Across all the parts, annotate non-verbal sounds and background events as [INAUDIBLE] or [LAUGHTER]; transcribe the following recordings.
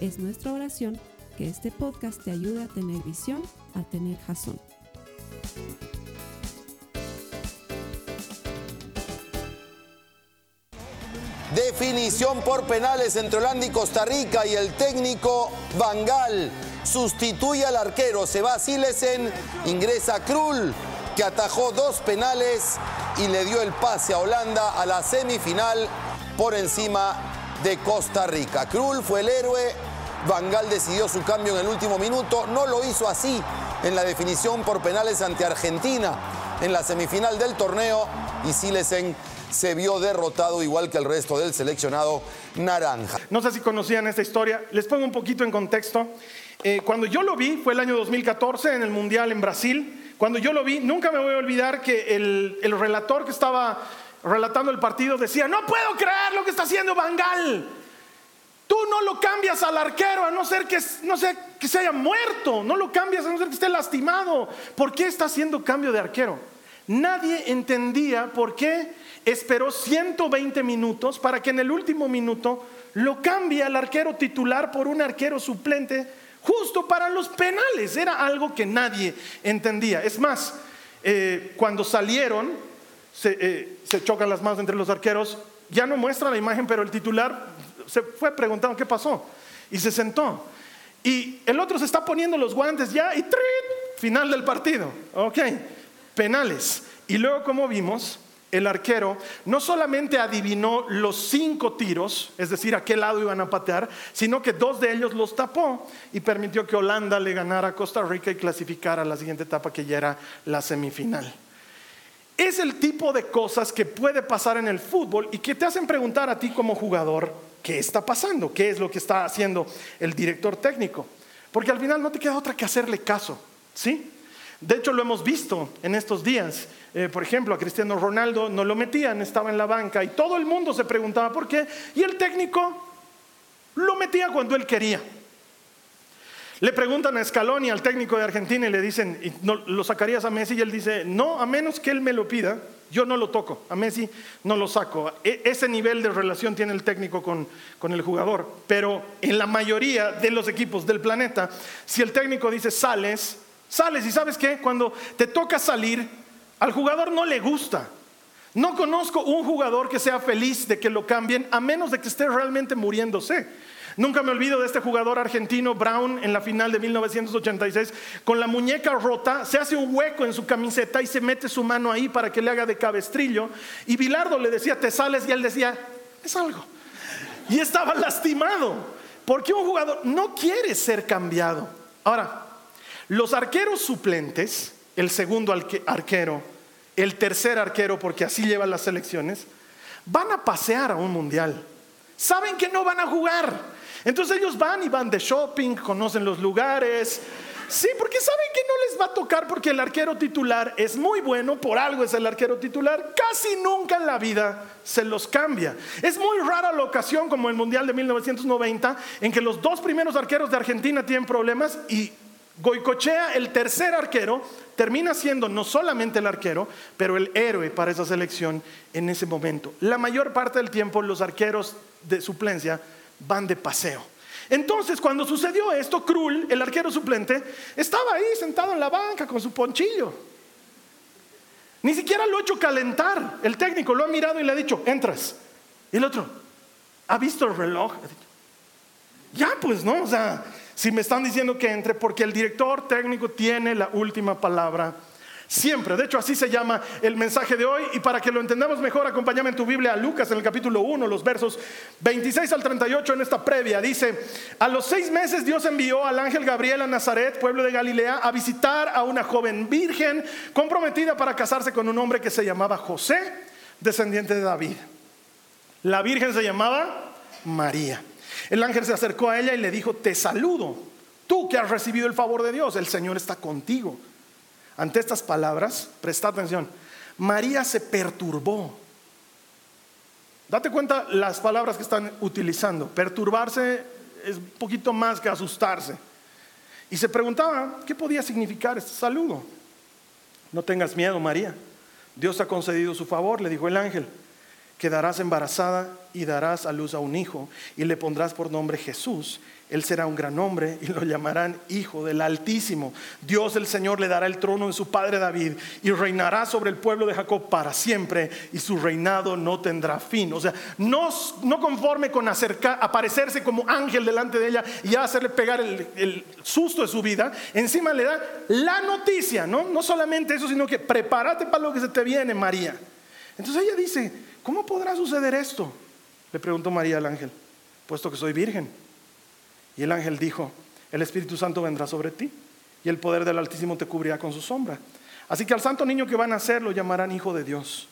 Es nuestra oración que este podcast te ayude a tener visión, a tener jazón. Definición por penales entre Holanda y Costa Rica y el técnico Bangal sustituye al arquero. Se va Silesen, ingresa Krul, que atajó dos penales y le dio el pase a Holanda a la semifinal por encima de Costa Rica. Krul fue el héroe, Bangal decidió su cambio en el último minuto, no lo hizo así en la definición por penales ante Argentina en la semifinal del torneo y Silesen se vio derrotado igual que el resto del seleccionado naranja. No sé si conocían esta historia, les pongo un poquito en contexto. Eh, cuando yo lo vi, fue el año 2014 en el Mundial en Brasil, cuando yo lo vi, nunca me voy a olvidar que el, el relator que estaba relatando el partido decía, no puedo creer lo que está haciendo Bangal. No lo cambias al arquero a no ser que, no sé, que se haya muerto, no lo cambias a no ser que esté lastimado. ¿Por qué está haciendo cambio de arquero? Nadie entendía por qué esperó 120 minutos para que en el último minuto lo cambie al arquero titular por un arquero suplente justo para los penales. Era algo que nadie entendía. Es más, eh, cuando salieron, se, eh, se chocan las manos entre los arqueros, ya no muestra la imagen, pero el titular se fue preguntando qué pasó y se sentó. Y el otro se está poniendo los guantes ya y ¡trit! final del partido. Ok, penales. Y luego, como vimos, el arquero no solamente adivinó los cinco tiros, es decir, a qué lado iban a patear, sino que dos de ellos los tapó y permitió que Holanda le ganara a Costa Rica y clasificara a la siguiente etapa que ya era la semifinal. Es el tipo de cosas que puede pasar en el fútbol y que te hacen preguntar a ti como jugador, ¿qué está pasando? ¿Qué es lo que está haciendo el director técnico? Porque al final no te queda otra que hacerle caso, ¿sí? De hecho, lo hemos visto en estos días. Eh, por ejemplo, a Cristiano Ronaldo no lo metían, estaba en la banca y todo el mundo se preguntaba por qué. Y el técnico lo metía cuando él quería. Le preguntan a Scaloni, al técnico de Argentina, y le dicen, ¿lo sacarías a Messi? Y él dice, no, a menos que él me lo pida, yo no lo toco, a Messi no lo saco. E, ese nivel de relación tiene el técnico con, con el jugador. Pero en la mayoría de los equipos del planeta, si el técnico dice sales, sales. Y sabes qué, cuando te toca salir, al jugador no le gusta. No conozco un jugador que sea feliz de que lo cambien, a menos de que esté realmente muriéndose. Nunca me olvido de este jugador argentino, Brown, en la final de 1986, con la muñeca rota, se hace un hueco en su camiseta y se mete su mano ahí para que le haga de cabestrillo. Y Bilardo le decía, te sales, y él decía, es algo. Y estaba lastimado, porque un jugador no quiere ser cambiado. Ahora, los arqueros suplentes, el segundo arquero, el tercer arquero, porque así llevan las selecciones, van a pasear a un mundial. Saben que no van a jugar. Entonces ellos van y van de shopping, conocen los lugares. Sí, porque saben que no les va a tocar porque el arquero titular es muy bueno, por algo es el arquero titular, casi nunca en la vida se los cambia. Es muy rara la ocasión como el Mundial de 1990 en que los dos primeros arqueros de Argentina tienen problemas y Goicochea, el tercer arquero, termina siendo no solamente el arquero, pero el héroe para esa selección en ese momento. La mayor parte del tiempo los arqueros de suplencia van de paseo. Entonces, cuando sucedió esto, Krul, el arquero suplente, estaba ahí sentado en la banca con su ponchillo. Ni siquiera lo ha hecho calentar. El técnico lo ha mirado y le ha dicho, entras. Y el otro, ¿ha visto el reloj? Ya, pues no, o sea, si me están diciendo que entre, porque el director técnico tiene la última palabra Siempre. De hecho, así se llama el mensaje de hoy. Y para que lo entendamos mejor, acompáñame en tu Biblia a Lucas en el capítulo 1, los versos 26 al 38 en esta previa. Dice, a los seis meses Dios envió al ángel Gabriel a Nazaret, pueblo de Galilea, a visitar a una joven virgen comprometida para casarse con un hombre que se llamaba José, descendiente de David. La virgen se llamaba María. El ángel se acercó a ella y le dijo, te saludo Tú que has recibido el favor de Dios, el Señor está contigo. Ante estas palabras, presta atención, María se perturbó. Date cuenta las palabras que están utilizando. Perturbarse es un poquito más que asustarse. Y se preguntaba, ¿qué podía significar este saludo? No tengas miedo, María. Dios ha concedido su favor, le dijo el ángel. Quedarás embarazada y darás a luz a un hijo y le pondrás por nombre Jesús él será un gran hombre y lo llamarán Hijo del Altísimo. Dios el Señor le dará el trono de su padre David y reinará sobre el pueblo de Jacob para siempre y su reinado no tendrá fin. O sea, no, no conforme con acercar, aparecerse como ángel delante de ella y hacerle pegar el, el, susto de su vida, encima le da la noticia, ¿no? No solamente eso, sino que prepárate para lo que se te viene, María. Entonces ella dice, ¿cómo podrá suceder esto? Le preguntó María al ángel, puesto que soy virgen. Y el ángel dijo, el Espíritu Santo vendrá sobre ti y el poder del Altísimo te cubrirá con su sombra. Así que al santo niño que van a nacer lo llamarán hijo de Dios.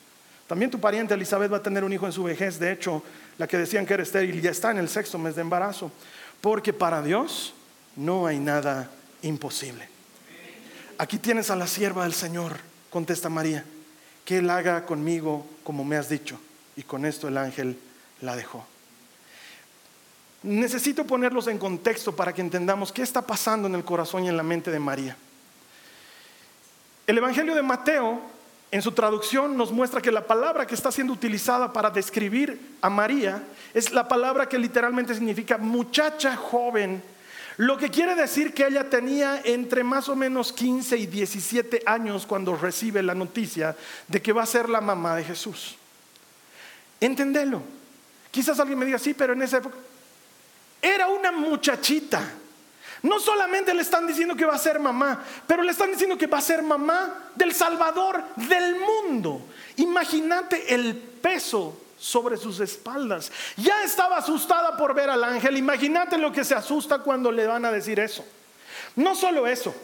También tu pariente Elizabeth va a tener un hijo en su vejez. De hecho, la que decían que era estéril ya está en el sexto mes de embarazo. Porque para Dios no hay nada imposible. Aquí tienes a la sierva del Señor, contesta María, que Él haga conmigo como me has dicho. Y con esto el ángel la dejó. Necesito ponerlos en contexto para que entendamos qué está pasando en el corazón y en la mente de María. El Evangelio de Mateo, en su traducción, nos muestra que la palabra que está siendo utilizada para describir a María es la palabra que literalmente significa muchacha joven, lo que quiere decir que ella tenía entre más o menos 15 y 17 años cuando recibe la noticia de que va a ser la mamá de Jesús. Entendelo. Quizás alguien me diga, sí, pero en esa época, era una muchachita. No solamente le están diciendo que va a ser mamá, pero le están diciendo que va a ser mamá del Salvador del mundo. Imagínate el peso sobre sus espaldas. Ya estaba asustada por ver al ángel. Imagínate lo que se asusta cuando le van a decir eso. No solo eso.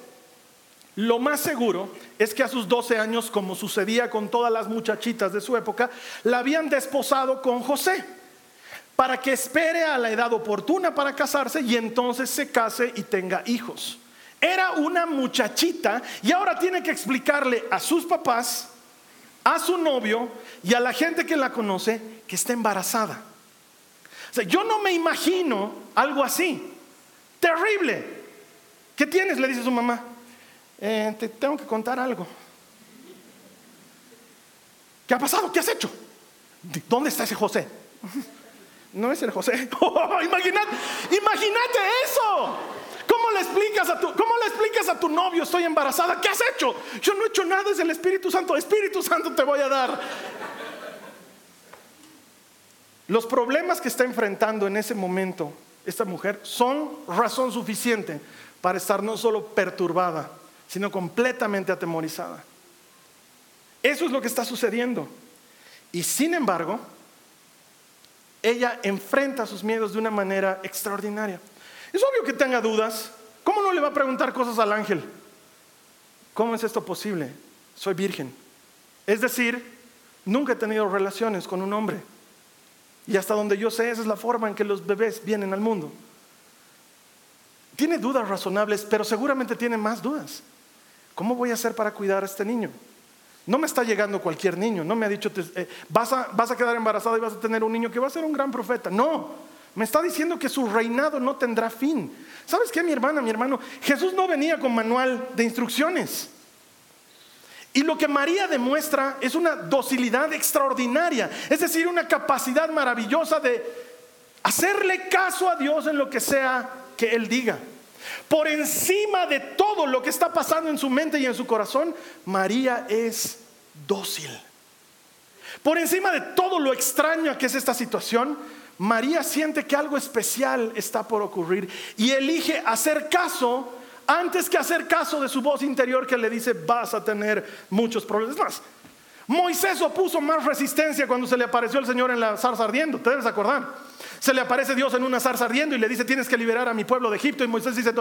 Lo más seguro es que a sus 12 años, como sucedía con todas las muchachitas de su época, la habían desposado con José para que espere a la edad oportuna para casarse y entonces se case y tenga hijos. Era una muchachita y ahora tiene que explicarle a sus papás, a su novio y a la gente que la conoce que está embarazada. O sea, yo no me imagino algo así. Terrible. ¿Qué tienes? Le dice su mamá. Eh, te tengo que contar algo. ¿Qué ha pasado? ¿Qué has hecho? ¿Dónde está ese José? No es el José. [LAUGHS] Oh, imagínate, imagínate eso. ¿Cómo le, explicas a tu, ¿Cómo le explicas a tu novio estoy embarazada? ¿Qué has hecho? Yo no he hecho nada, es el Espíritu Santo. Espíritu Santo te voy a dar. Los problemas que está enfrentando en ese momento esta mujer son razón suficiente para estar no solo perturbada, sino completamente atemorizada. Eso es lo que está sucediendo. Y sin embargo, ella enfrenta sus miedos de una manera extraordinaria. Es obvio que tenga dudas. ¿Cómo no le va a preguntar cosas al ángel? ¿Cómo es esto posible? Soy virgen. Es decir, nunca he tenido relaciones con un hombre. Y hasta donde yo sé, esa es la forma en que los bebés vienen al mundo. Tiene dudas razonables, pero seguramente tiene más dudas. ¿Cómo voy a hacer para cuidar a este niño? No me está llegando cualquier niño, no me ha dicho, eh, vas, a, vas a quedar embarazada y vas a tener un niño que va a ser un gran profeta. No, me está diciendo que su reinado no tendrá fin. ¿Sabes qué, mi hermana, mi hermano? Jesús no venía con manual de instrucciones. Y lo que María demuestra es una docilidad extraordinaria, es decir, una capacidad maravillosa de hacerle caso a Dios en lo que sea que Él diga. Por encima de todo lo que está pasando en su mente y en su corazón, María es dócil. Por encima de todo lo extraño que es esta situación, María siente que algo especial está por ocurrir y elige hacer caso antes que hacer caso de su voz interior que le dice vas a tener muchos problemas. más, Moisés opuso más resistencia cuando se le apareció el Señor en la zarza ardiendo, te debes acordar. Se le aparece Dios en una zarza ardiendo y le dice, tienes que liberar a mi pueblo de Egipto. Y Moisés dice,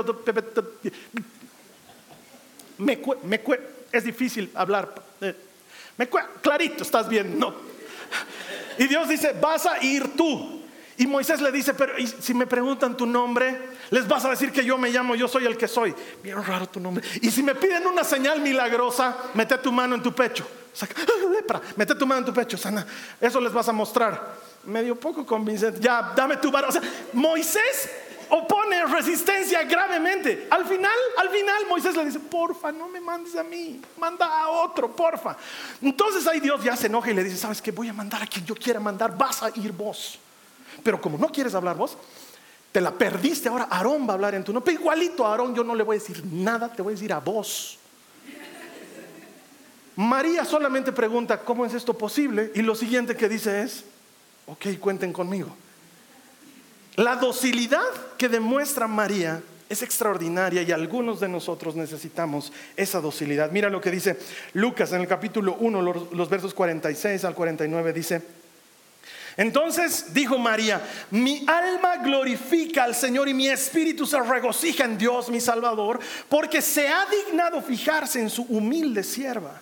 me, me es difícil hablar. Eh, me clarito, estás bien, no. Y Dios dice, vas a ir tú. Y Moisés le dice, pero si me preguntan tu nombre, les vas a decir que yo me llamo, yo soy el que soy. Bien raro tu nombre. Y si me piden una señal milagrosa, mete tu mano en tu pecho. [LAUGHS] lepra, mete tu mano en tu pecho, sana. Eso les vas a mostrar. Medio poco convincente. Ya, dame tu sea, Moisés opone resistencia gravemente. Al final, al final Moisés le dice, porfa, no me mandes a mí, manda a otro, porfa. Entonces ahí Dios ya se enoja y le dice, ¿sabes qué? Voy a mandar a quien yo quiera mandar, vas a ir vos. Pero como no quieres hablar vos, te la perdiste, ahora Aarón va a hablar en tu nombre. igualito a Aarón yo no le voy a decir nada, te voy a decir a vos. María solamente pregunta, ¿cómo es esto posible? Y lo siguiente que dice es, ok, cuenten conmigo. La docilidad que demuestra María es extraordinaria y algunos de nosotros necesitamos esa docilidad. Mira lo que dice Lucas en el capítulo 1, los, versos 46 al 49, dice, entonces dijo María, mi alma glorifica al Señor y mi espíritu se regocija en Dios mi Salvador, porque se ha dignado fijarse en su humilde sierva.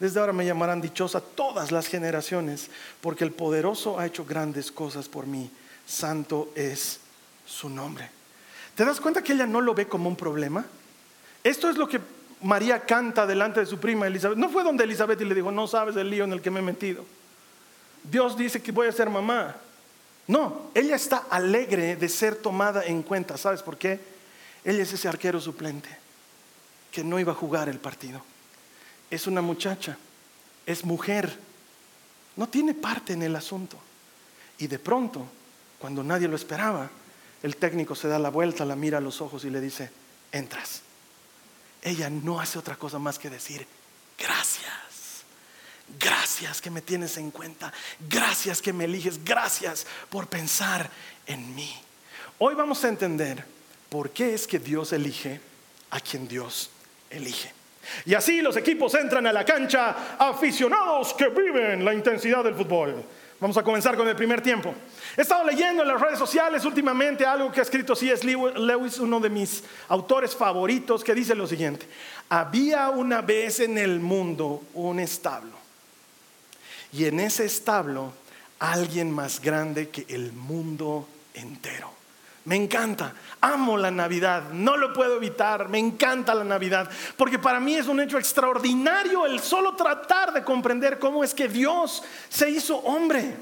Desde ahora me llamarán dichosa todas las generaciones, porque el poderoso ha hecho grandes cosas por mí. Santo es su nombre. ¿Te das cuenta que ella no lo ve como un problema? Esto es lo que María canta delante de su prima Elizabeth. No fue donde Elizabeth y le dijo, no sabes el lío en el que me he metido. Dios dice que voy a ser mamá. No, ella está alegre de ser tomada en cuenta. ¿Sabes por qué? Ella es ese arquero suplente que no iba a jugar el partido. Es una muchacha, es mujer, no tiene parte en el asunto. Y de pronto, cuando nadie lo esperaba, el técnico se da la vuelta, la mira a los ojos y le dice, entras. Ella no hace otra cosa más que decir, gracias. Gracias que me tienes en cuenta. Gracias que me eliges. Gracias por pensar en mí. Hoy vamos a entender por qué es que Dios elige a quien Dios elige. Y así los equipos entran a la cancha aficionados que viven la intensidad del fútbol. Vamos a comenzar con el primer tiempo. He estado leyendo en las redes sociales últimamente algo que ha escrito C.S. Lewis, uno de mis autores favoritos, que dice lo siguiente. Había una vez en el mundo un establo y en ese establo alguien más grande que el mundo entero. Me encanta, amo la Navidad, no lo puedo evitar, me encanta la Navidad, porque para mí es un hecho extraordinario el solo tratar de comprender cómo es que Dios se hizo hombre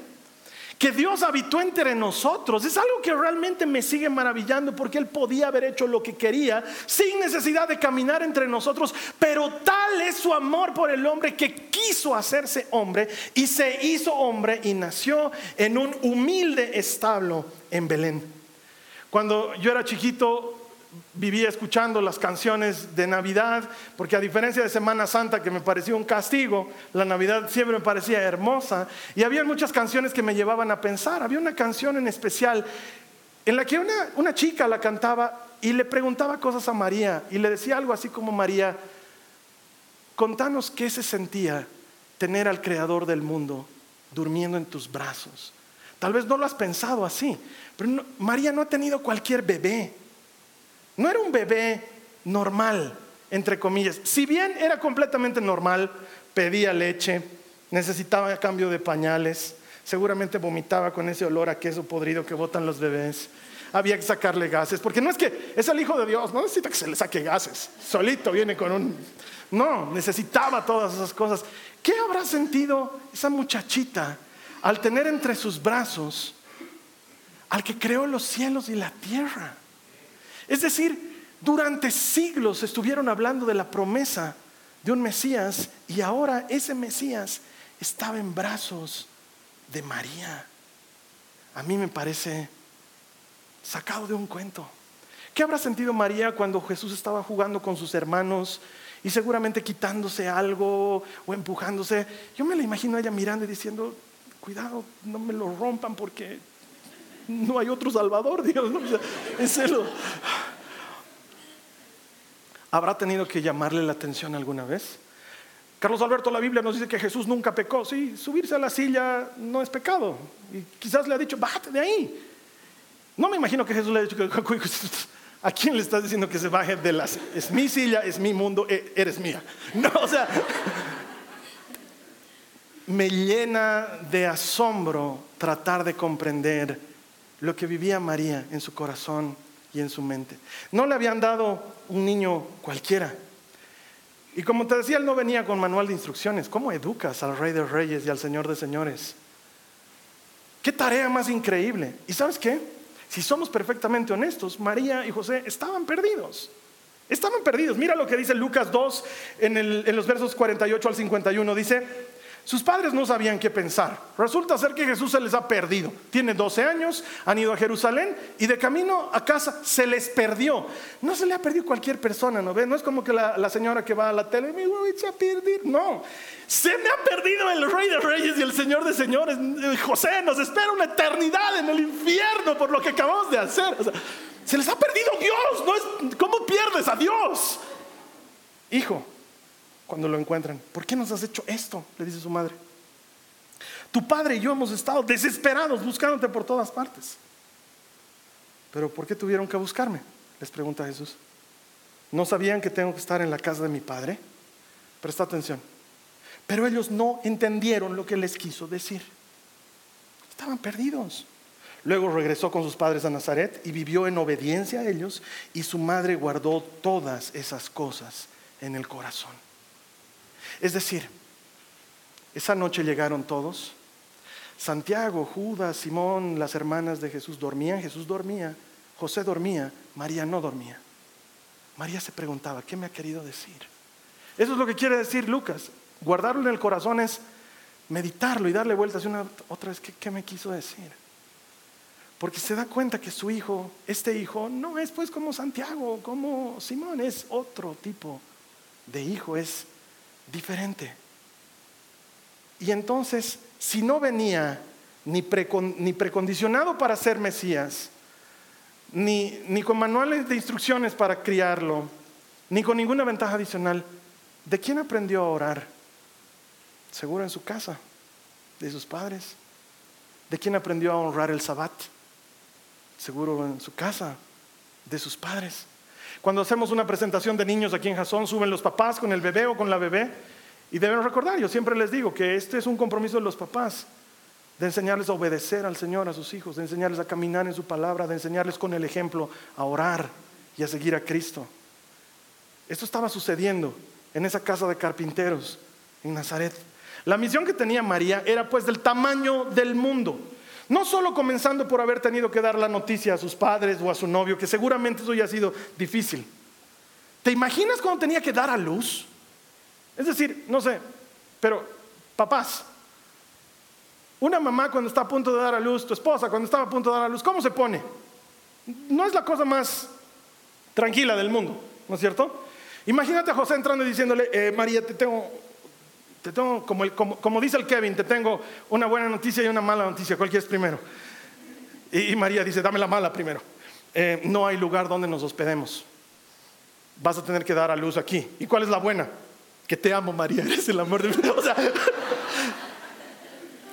que Dios habitó entre nosotros. Es algo que realmente me sigue maravillando porque Él podía haber hecho lo que quería sin necesidad de caminar entre nosotros, pero tal es su amor por el hombre que quiso hacerse hombre y se hizo hombre y nació en un humilde establo en Belén. Cuando yo era chiquito, vivía escuchando las canciones de Navidad, porque a diferencia de Semana Santa, que me parecía un castigo, la Navidad siempre me parecía hermosa, y había muchas canciones que me llevaban a pensar. Había una canción en especial en la que una, una chica la cantaba y le preguntaba cosas a María, y le decía algo así como María, contanos qué se sentía tener al Creador del mundo durmiendo en tus brazos. Tal vez no lo has pensado así, pero María no ha tenido cualquier bebé. No era un bebé normal, entre comillas. Si bien era completamente normal, pedía leche, necesitaba cambio de pañales, seguramente vomitaba con ese olor a queso podrido que botan los bebés. Había que sacarle gases, porque no es que es el hijo de Dios, no necesita que se le saque gases, solito viene con un... No, necesitaba todas esas cosas. ¿Qué habrá sentido esa muchachita al tener entre sus brazos al que creó los cielos y la tierra? Es decir, durante siglos estuvieron hablando de la promesa de un Mesías y ahora ese Mesías estaba en brazos de María. A mí me parece sacado de un cuento. ¿Qué habrá sentido María cuando Jesús estaba jugando con sus hermanos y seguramente quitándose algo o empujándose? Yo me la imagino a ella mirando y diciendo, cuidado, no me lo rompan porque no hay otro Salvador, Dios. ¿no? ¿Habrá tenido que llamarle la atención alguna vez? Carlos Alberto, la Biblia nos dice que Jesús nunca pecó. Sí, subirse a la silla no es pecado. Y quizás le ha dicho, bájate de ahí. No me imagino que Jesús le ha dicho, ¿a quién le estás diciendo que se baje de la Es mi silla, es mi mundo, e, eres mía. [LAUGHS] No, o sea, me llena de asombro tratar de comprender lo que vivía María en su corazón y en su mente. No le habían dado un niño cualquiera. Y como te decía, él no venía con manual de instrucciones. ¿Cómo educas al Rey de Reyes y al Señor de Señores? Qué tarea más increíble. ¿Y sabes qué? Si somos perfectamente honestos, María y José estaban perdidos. Estaban perdidos. Mira lo que dice Lucas 2 en, en los versos 48 al 51. Dice, sus padres no sabían qué pensar. Resulta ser que Jesús se les ha perdido. Tiene 12 años, han ido a Jerusalén y de camino a casa se les perdió. No se le ha perdido cualquier persona, ¿no ve? No es como que la, señora que va a la tele me voy a perder. No, se me ha perdido el Rey de Reyes y el Señor de Señores. José, nos espera una eternidad en el infierno por lo que acabamos de hacer. se les ha perdido Dios. ¿no es, ¿Cómo pierdes a Dios? Hijo, cuando lo encuentran. ¿Por qué nos has hecho esto? Le dice su madre. Tu padre y yo hemos estado desesperados buscándote por todas partes. Pero ¿por qué tuvieron que buscarme? Les pregunta Jesús. ¿No sabían que tengo que estar en la casa de mi padre? Presta atención. Pero ellos no entendieron lo que les quiso decir. Estaban perdidos. Luego regresó con sus padres a Nazaret y vivió en obediencia a ellos y su madre guardó todas esas cosas en el corazón. Es decir, esa noche llegaron todos. Santiago, Judas, Simón, las hermanas de Jesús dormían, Jesús dormía, José dormía, María no dormía. María se preguntaba, ¿qué me ha querido decir? Eso es lo que quiere decir Lucas. Guardarlo en el corazón es meditarlo y darle vueltas una otra vez, ¿qué, ¿qué, me quiso decir? Porque se da cuenta que su hijo, este hijo, no es pues como Santiago, como Simón, es otro tipo de hijo, es diferente. Y entonces, si no venía ni, precondicionado para ser Mesías, ni, ni con manuales de instrucciones para criarlo, ni con ninguna ventaja adicional, ¿de quién aprendió a orar? Seguro en su casa, de sus padres. ¿De quién aprendió a honrar el sabbat? Seguro en su casa, de sus padres. Cuando hacemos una presentación de niños aquí en Jasón, suben los papás con el bebé o con la bebé. Y deben recordar, yo siempre les digo que este es un compromiso de los papás, de enseñarles a obedecer al Señor, a sus hijos, de enseñarles a caminar en su palabra, de enseñarles con el ejemplo a orar y a seguir a Cristo. Esto estaba sucediendo en esa casa de carpinteros en Nazaret. La misión que tenía María era pues del tamaño del mundo. No solo comenzando por haber tenido que dar la noticia a sus padres o a su novio, que seguramente eso ya ha sido difícil. ¿Te imaginas cuando tenía que dar a luz? Es decir, no sé, pero papás, una mamá cuando está a punto de dar a luz, tu esposa cuando estaba a punto de dar a luz, ¿cómo se pone? No es la cosa más tranquila del mundo, ¿no es cierto? Imagínate a José entrando y diciéndole, eh, María, te tengo te tengo, como, dice el Kevin, te tengo una buena noticia y una mala noticia. ¿Cuál quieres primero? Y, María dice, dame la mala primero. Eh, no hay lugar donde nos hospedemos. Vas a tener que dar a luz aquí. ¿Y cuál es la buena? Que te amo, María. [LAUGHS] Eres el amor de mi vida. [LAUGHS]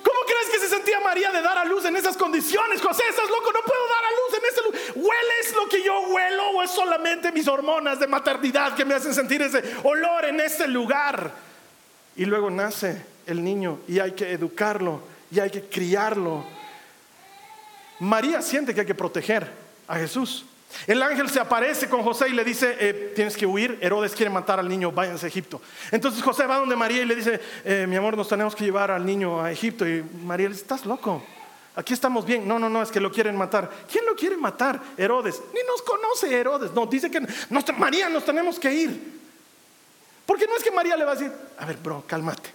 ¿cómo crees que se sentía María de dar a luz en esas condiciones? José, estás loco, no puedo dar a luz en ese lugar. ¿Hueles lo que yo huelo o es solamente mis hormonas de maternidad que me hacen sentir ese olor en ese lugar? Y luego nace el niño y hay que educarlo y hay que criarlo. María siente que hay que proteger a Jesús. El ángel se aparece con José y le dice, eh, tienes que huir, Herodes quiere matar al niño, váyanse a Egipto. Entonces José va donde María y le dice, eh, mi amor, nos tenemos que llevar al niño a Egipto. Y María le dice, estás loco, aquí estamos bien. No, no, no, es que lo quieren matar. ¿Quién lo quiere matar? Herodes. Ni nos conoce Herodes. No, dice que María, nos tenemos que ir. Porque no es que María le va a decir, a ver, bro, cálmate.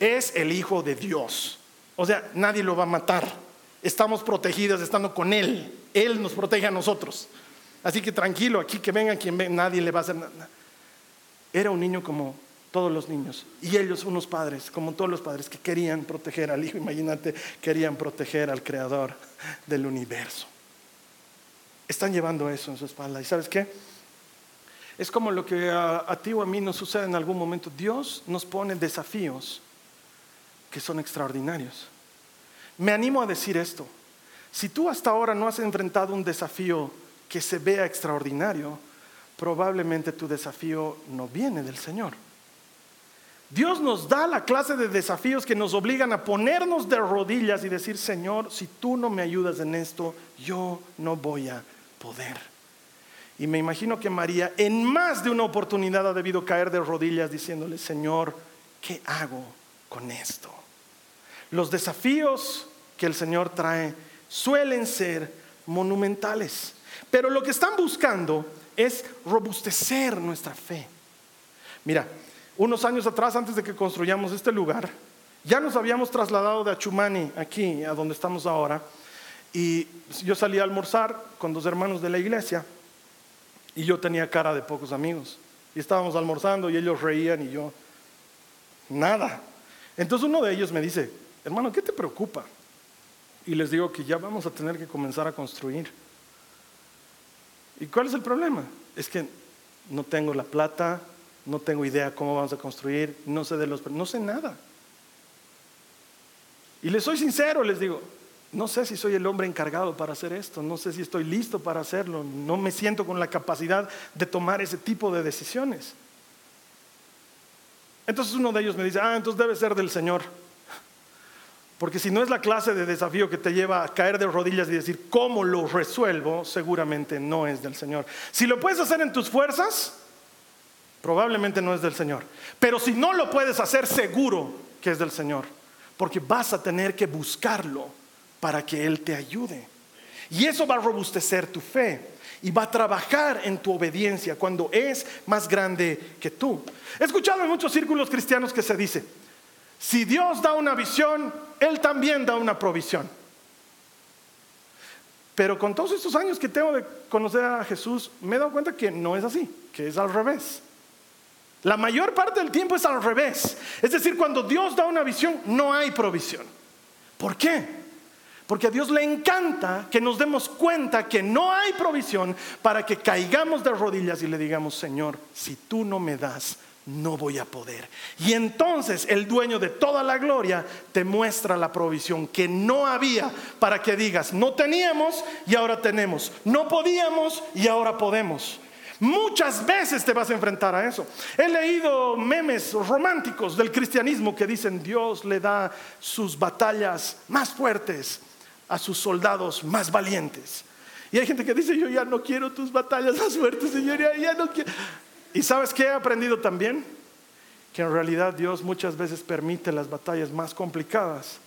Es el Hijo de Dios. O sea, nadie lo va a matar. Estamos protegidas estando con Él. Él nos protege a nosotros. Así que tranquilo, aquí que venga quien venga, nadie le va a hacer nada. Era un niño como todos los niños. Y ellos, unos padres, como todos los padres, que querían proteger al Hijo. Imagínate, querían proteger al Creador del universo. Están llevando eso en su espalda. ¿Y sabes qué? Es como lo que a, ti o a mí nos sucede en algún momento. Dios nos pone desafíos que son extraordinarios. Me animo a decir esto. Si tú hasta ahora no has enfrentado un desafío que se vea extraordinario, probablemente tu desafío no viene del Señor. Dios nos da la clase de desafíos que nos obligan a ponernos de rodillas y decir, Señor, si tú no me ayudas en esto, yo no voy a poder. Y me imagino que María en más de una oportunidad ha debido caer de rodillas diciéndole, Señor, ¿qué hago con esto? Los desafíos que el Señor trae suelen ser monumentales, pero lo que están buscando es robustecer nuestra fe. Mira, unos años atrás, antes de que construyamos este lugar, ya nos habíamos trasladado de Achumani, aquí, a donde estamos ahora, y yo salí a almorzar con dos hermanos de la iglesia, y yo tenía cara de pocos amigos, y estábamos almorzando y ellos reían y yo, nada. Entonces uno de ellos me dice, hermano, ¿qué te preocupa? Y les digo que ya vamos a tener que comenzar a construir. ¿Y cuál es el problema? Es que no tengo la plata, no tengo idea cómo vamos a construir, no sé de los, no sé nada. Y les soy sincero, les digo, no sé si soy el hombre encargado para hacer esto, no sé si estoy listo para hacerlo, no me siento con la capacidad de tomar ese tipo de decisiones. Entonces uno de ellos me dice, ah, entonces debe ser del Señor. Porque si no es la clase de desafío que te lleva a caer de rodillas y decir, ¿cómo lo resuelvo? Seguramente no es del Señor. Si lo puedes hacer en tus fuerzas, probablemente no es del Señor. Pero si no lo puedes hacer, seguro que es del Señor. Porque vas a tener que buscarlo para que Él te ayude. Y eso va a robustecer tu fe y va a trabajar en tu obediencia cuando es más grande que tú. He escuchado en muchos círculos cristianos que se dice, si Dios da una visión, Él también da una provisión. Pero con todos estos años que tengo de conocer a Jesús, me he dado cuenta que no es así, que es al revés. La mayor parte del tiempo es al revés. Es decir, cuando Dios da una visión, no hay provisión. ¿Por qué? Porque a Dios le encanta que nos demos cuenta que no hay provisión para que caigamos de rodillas y le digamos, Señor, si tú no me das, no voy a poder. Y entonces el dueño de toda la gloria te muestra la provisión que no había para que digas, no teníamos y ahora tenemos, no podíamos y ahora podemos. Muchas veces te vas a enfrentar a eso. He leído memes románticos del cristianismo que dicen Dios le da sus batallas más fuertes a sus soldados más valientes. Y hay gente que dice, yo ya no quiero tus batallas más fuertes, Señor, ya, no quiero. ¿Y sabes qué he aprendido también? Que en realidad Dios muchas veces permite las batallas más complicadas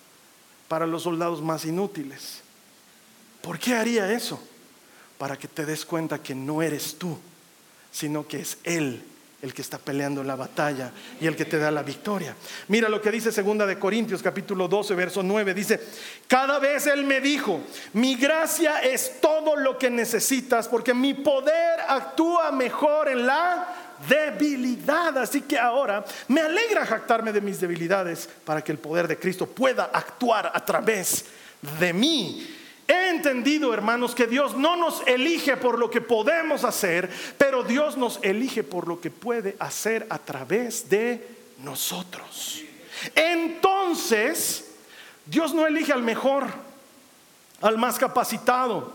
para los soldados más inútiles. ¿Por qué haría eso? Para que te des cuenta que no eres tú sino que es Él el que está peleando la batalla y el que te da la victoria. Mira lo que dice segunda de Corintios capítulo 12 verso 9 dice, "Cada vez él me dijo, mi gracia es todo lo que necesitas porque mi poder actúa mejor en la debilidad, así que ahora me alegra jactarme de mis debilidades para que el poder de Cristo pueda actuar a través de mí." He entendido, hermanos, que Dios no nos elige por lo que podemos hacer, pero Dios nos elige por lo que puede hacer a través de nosotros. Entonces, Dios no elige al mejor, al más capacitado,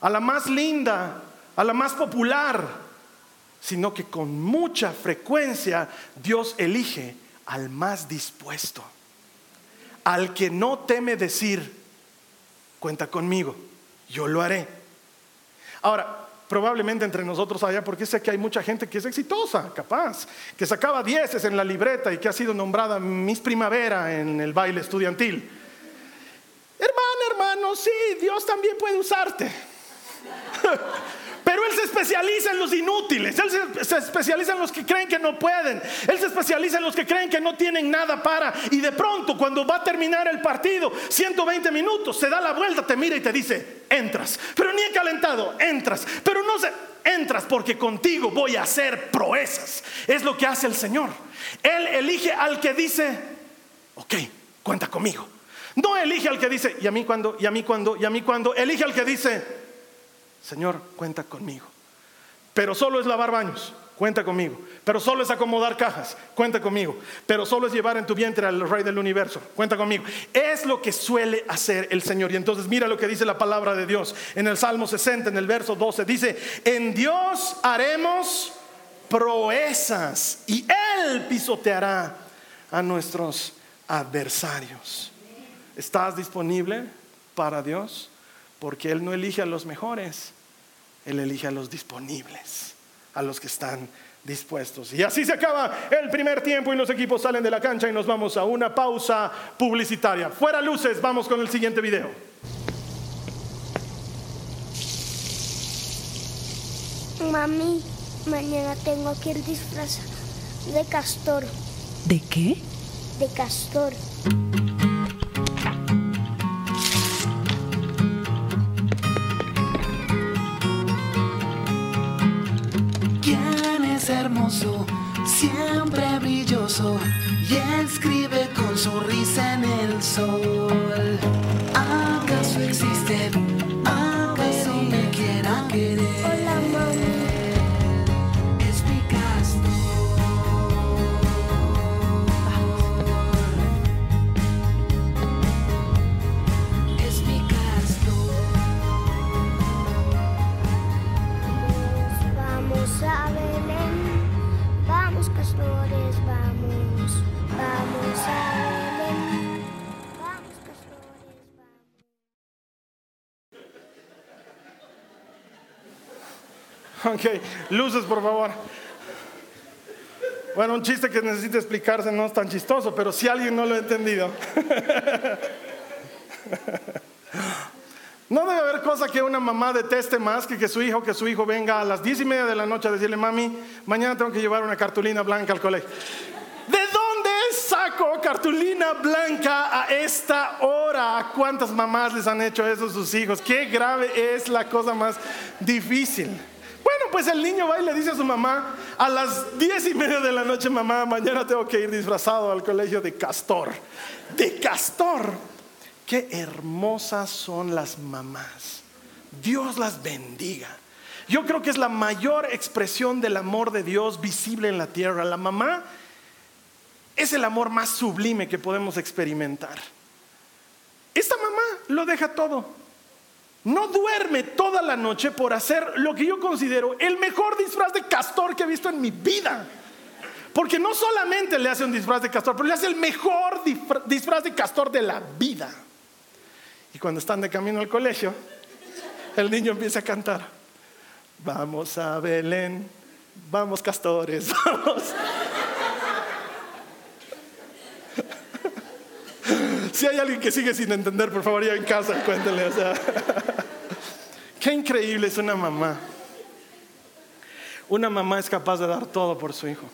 a la más linda, a la más popular, sino que con mucha frecuencia Dios elige al más dispuesto, al que no teme decir, cuenta conmigo, yo lo haré. Ahora, probablemente entre nosotros haya, porque sé que hay mucha gente que es exitosa, capaz, que sacaba dieces en la libreta y que ha sido nombrada Miss Primavera en el baile estudiantil. Hermano, hermano, sí, Dios también puede usarte. [LAUGHS] Pero Él se especializa en los inútiles, Él se, especializa en los que creen que no pueden, Él se especializa en los que creen que no tienen nada para. Y de pronto, cuando va a terminar el partido, 120 minutos, se da la vuelta, te mira y te dice, entras. Pero ni he calentado, entras. Pero no sé, entras porque contigo voy a hacer proezas. Es lo que hace el Señor. Él elige al que dice, ok, cuenta conmigo. No elige al que dice, y a mí cuando, y a mí cuando, y a mí cuando. Elige al que dice, Señor, cuenta conmigo. Pero solo es lavar baños, cuenta conmigo. Pero solo es acomodar cajas, cuenta conmigo. Pero solo es llevar en tu vientre al Rey del universo, cuenta conmigo. Es lo que suele hacer el Señor. Y entonces mira lo que dice la palabra de Dios. En el Salmo 60, en el verso 12, dice, en Dios haremos proezas y Él pisoteará a nuestros adversarios. ¿Estás disponible para Dios? Porque Él no elige a los mejores, Él elige a los disponibles, a los que están dispuestos. Y así se acaba el primer tiempo y los equipos salen de la cancha y nos vamos a una pausa publicitaria. Fuera luces, vamos con el siguiente video. Mami, mañana tengo que ir disfrazado de castor. ¿De qué? De castor. Siempre brilloso y escribe luces por favor. Bueno, un chiste que necesita explicarse no es tan chistoso, pero si alguien no lo ha entendido. No debe haber cosa que una mamá deteste más que que su hijo, que su hijo venga a las diez y media de la noche a decirle, mami, mañana tengo que llevar una cartulina blanca al colegio. ¿De dónde saco cartulina blanca a esta hora? ¿Cuántas mamás les han hecho eso a sus hijos? Qué grave es la cosa más difícil. Bueno, pues el niño va y le dice a su mamá, a las diez y media de la noche, mamá, mañana tengo que ir disfrazado al colegio de castor. De castor. Qué hermosas son las mamás. Dios las bendiga. Yo creo que es la mayor expresión del amor de Dios visible en la tierra. La mamá es el amor más sublime que podemos experimentar. Esta mamá lo deja todo. No duerme toda la noche por hacer lo que yo considero el mejor disfraz de castor que he visto en mi vida. Porque no solamente le hace un disfraz de castor, pero le hace el mejor disfra- disfraz de castor de la vida. Y cuando están de camino al colegio, el niño empieza a cantar. Vamos a Belén, vamos castores, [LAUGHS] vamos. Si hay alguien que sigue sin entender, por favor, ya en casa, cuéntenle. o sea. [LAUGHS] Qué increíble es una mamá. Una mamá es capaz de dar todo por su hijo.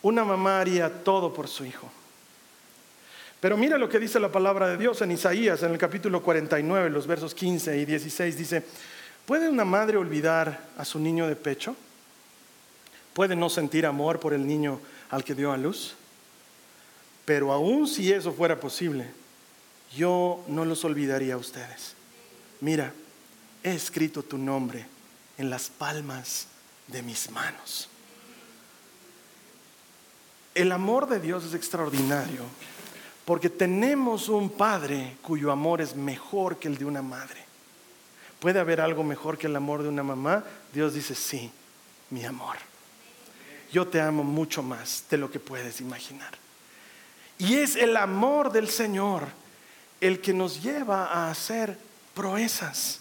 Una mamá haría todo por su hijo. Pero mira lo que dice la palabra de Dios en Isaías, en el capítulo 49, los versos 15 y 16. Dice, ¿puede una madre olvidar a su niño de pecho? ¿Puede no sentir amor por el niño al que dio a luz? Pero aun si eso fuera posible, yo no los olvidaría a ustedes. Mira, he escrito tu nombre en las palmas de mis manos. El amor de Dios es extraordinario porque tenemos un Padre cuyo amor es mejor que el de una madre. ¿Puede haber algo mejor que el amor de una mamá? Dios dice, sí, mi amor. Yo te amo mucho más de lo que puedes imaginar. Y es el amor del Señor el que nos lleva a hacer proezas.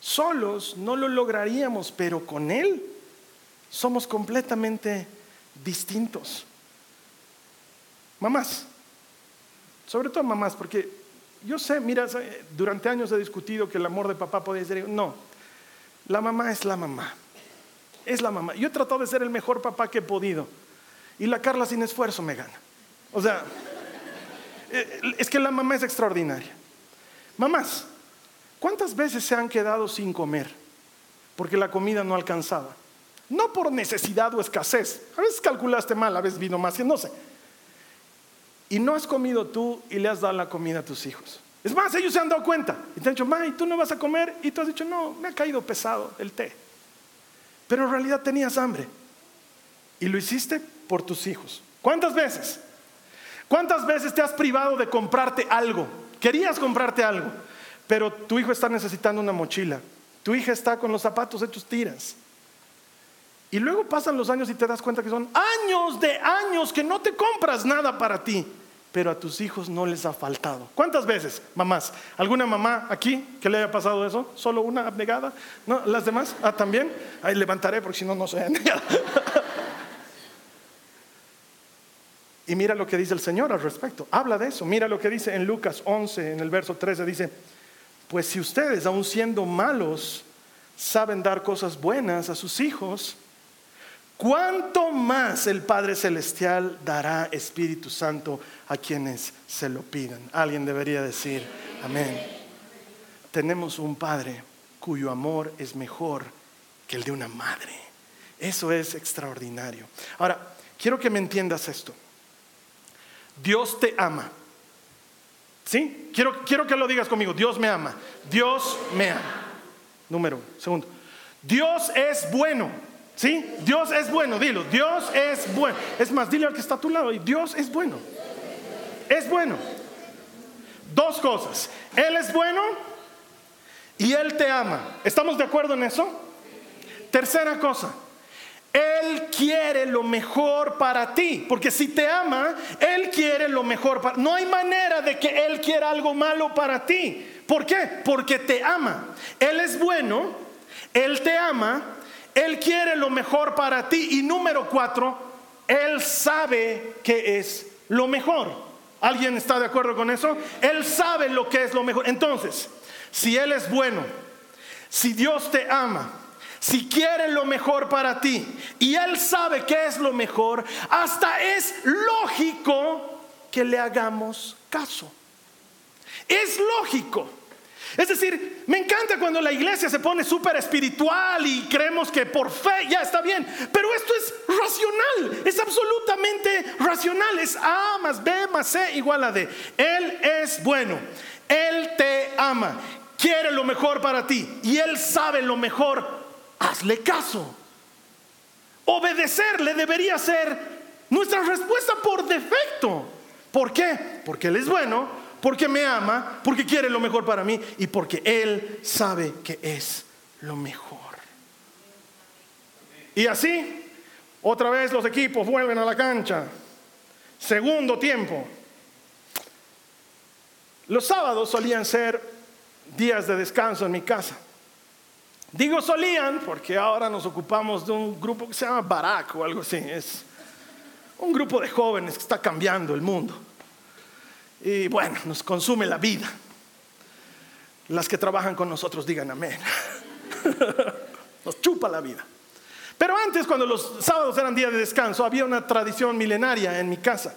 Solos no lo lograríamos, pero con Él somos completamente distintos. Mamás, sobre todo mamás, porque yo sé, mira, durante años he discutido que el amor de papá podía ser... No, la mamá es la mamá. Es la mamá. Yo he tratado de ser el mejor papá que he podido. Y la Carla sin esfuerzo me gana. O sea, eh, es que la mamá es extraordinaria. Mamás, ¿cuántas veces se han quedado sin comer porque la comida no alcanzaba? No por necesidad o escasez. A veces calculaste mal, a veces vino más, no sé. Y no has comido tú y le has dado la comida a tus hijos. Es más, ellos se han dado cuenta y te han dicho, ma, ¿y tú no vas a comer? Y tú has dicho, no, me ha caído pesado el té. Pero en realidad tenías hambre. Y lo hiciste por tus hijos. ¿Cuántas veces? ¿Cuántas veces te has privado de comprarte algo? Querías comprarte algo, pero tu hijo está necesitando una mochila. Tu hija está con los zapatos hechos tiras. Y luego pasan los años y te das cuenta que son años de años que no te compras nada para ti, pero a tus hijos no les ha faltado. ¿Cuántas veces, mamás? ¿Alguna mamá aquí que le haya pasado eso? ¿Solo una abnegada? ¿No? ¿Las demás? Ah, también. Ahí levantaré porque si no, no soy abnegada. [LAUGHS] Y mira lo que dice el Señor al respecto. Habla de eso. Mira lo que dice en Lucas 11, en el verso 13. Dice, pues si ustedes, aun siendo malos, saben dar cosas buenas a sus hijos, ¿cuánto más el Padre Celestial dará Espíritu Santo a quienes se lo pidan? Alguien debería decir, amén. Tenemos un Padre cuyo amor es mejor que el de una madre. Eso es extraordinario. Ahora, quiero que me entiendas esto. Dios te ama. ¿Sí? Quiero, quiero que lo digas conmigo. Dios me ama. Dios me ama. Número. Segundo. Dios es bueno. ¿Sí? Dios es bueno. Dilo. Dios es bueno. Es más, dile al que está a tu lado. Dios es bueno. Es bueno. Dos cosas. Él es bueno y Él te ama. ¿Estamos de acuerdo en eso? Tercera cosa. Él quiere lo mejor para ti, porque si te ama, Él quiere lo mejor para No hay manera de que Él quiera algo malo para ti. ¿Por qué? Porque te ama. Él es bueno, Él te ama, Él quiere lo mejor para ti. Y número cuatro, Él sabe que es lo mejor. ¿Alguien está de acuerdo con eso? Él sabe lo que es lo mejor. Entonces, si Él es bueno, si Dios te ama, si quiere lo mejor para ti y Él sabe que es lo mejor, hasta es lógico que le hagamos caso. Es lógico. Es decir, me encanta cuando la iglesia se pone súper espiritual y creemos que por fe ya está bien, pero esto es racional, es absolutamente racional, es A más B más C igual a D. Él es bueno, Él te ama, quiere lo mejor para ti y Él sabe lo mejor hazle caso. Obedecerle debería ser nuestra respuesta por defecto. ¿Por qué? Porque Él es bueno, porque me ama, porque quiere lo mejor para mí y porque Él sabe que es lo mejor. Y así, otra vez los equipos vuelven a la cancha. Segundo tiempo. Los sábados solían ser días de descanso en mi casa. Digo solían porque ahora nos ocupamos de un grupo que se llama Barak o algo así. Es un grupo de jóvenes que está cambiando el mundo. Y bueno, nos consume la vida. Las que trabajan con nosotros digan amén. [LAUGHS] Nos chupa la vida. Pero antes, cuando los sábados eran días de descanso, había una tradición milenaria en mi casa.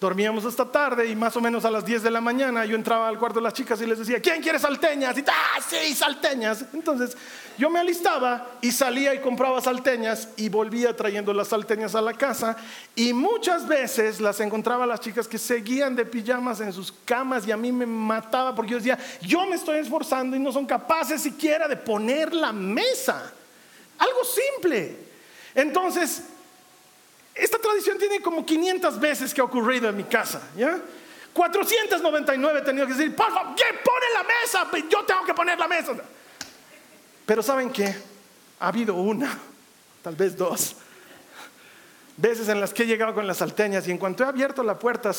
Dormíamos hasta tarde y más o menos a las 10 de la mañana yo entraba al cuarto de las chicas y les decía, ¿quién quiere salteñas? Y, ¡ah, sí, salteñas! Entonces yo me alistaba y salía y compraba salteñas y volvía trayendo las salteñas a la casa y muchas veces las encontraba las chicas que seguían de pijamas en sus camas y a mí me mataba porque yo decía, yo me estoy esforzando y no son capaces siquiera de poner la mesa. Algo simple. Entonces esta tradición tiene como 500 veces que ha ocurrido en mi casa, ¿ya? 499 he tenido que decir, por favor, ¿quién pone la mesa? Yo tengo que poner la mesa. Pero ¿saben qué? Ha habido una, tal vez dos, veces en las que he llegado con las salteñas y en cuanto he abierto la puerta,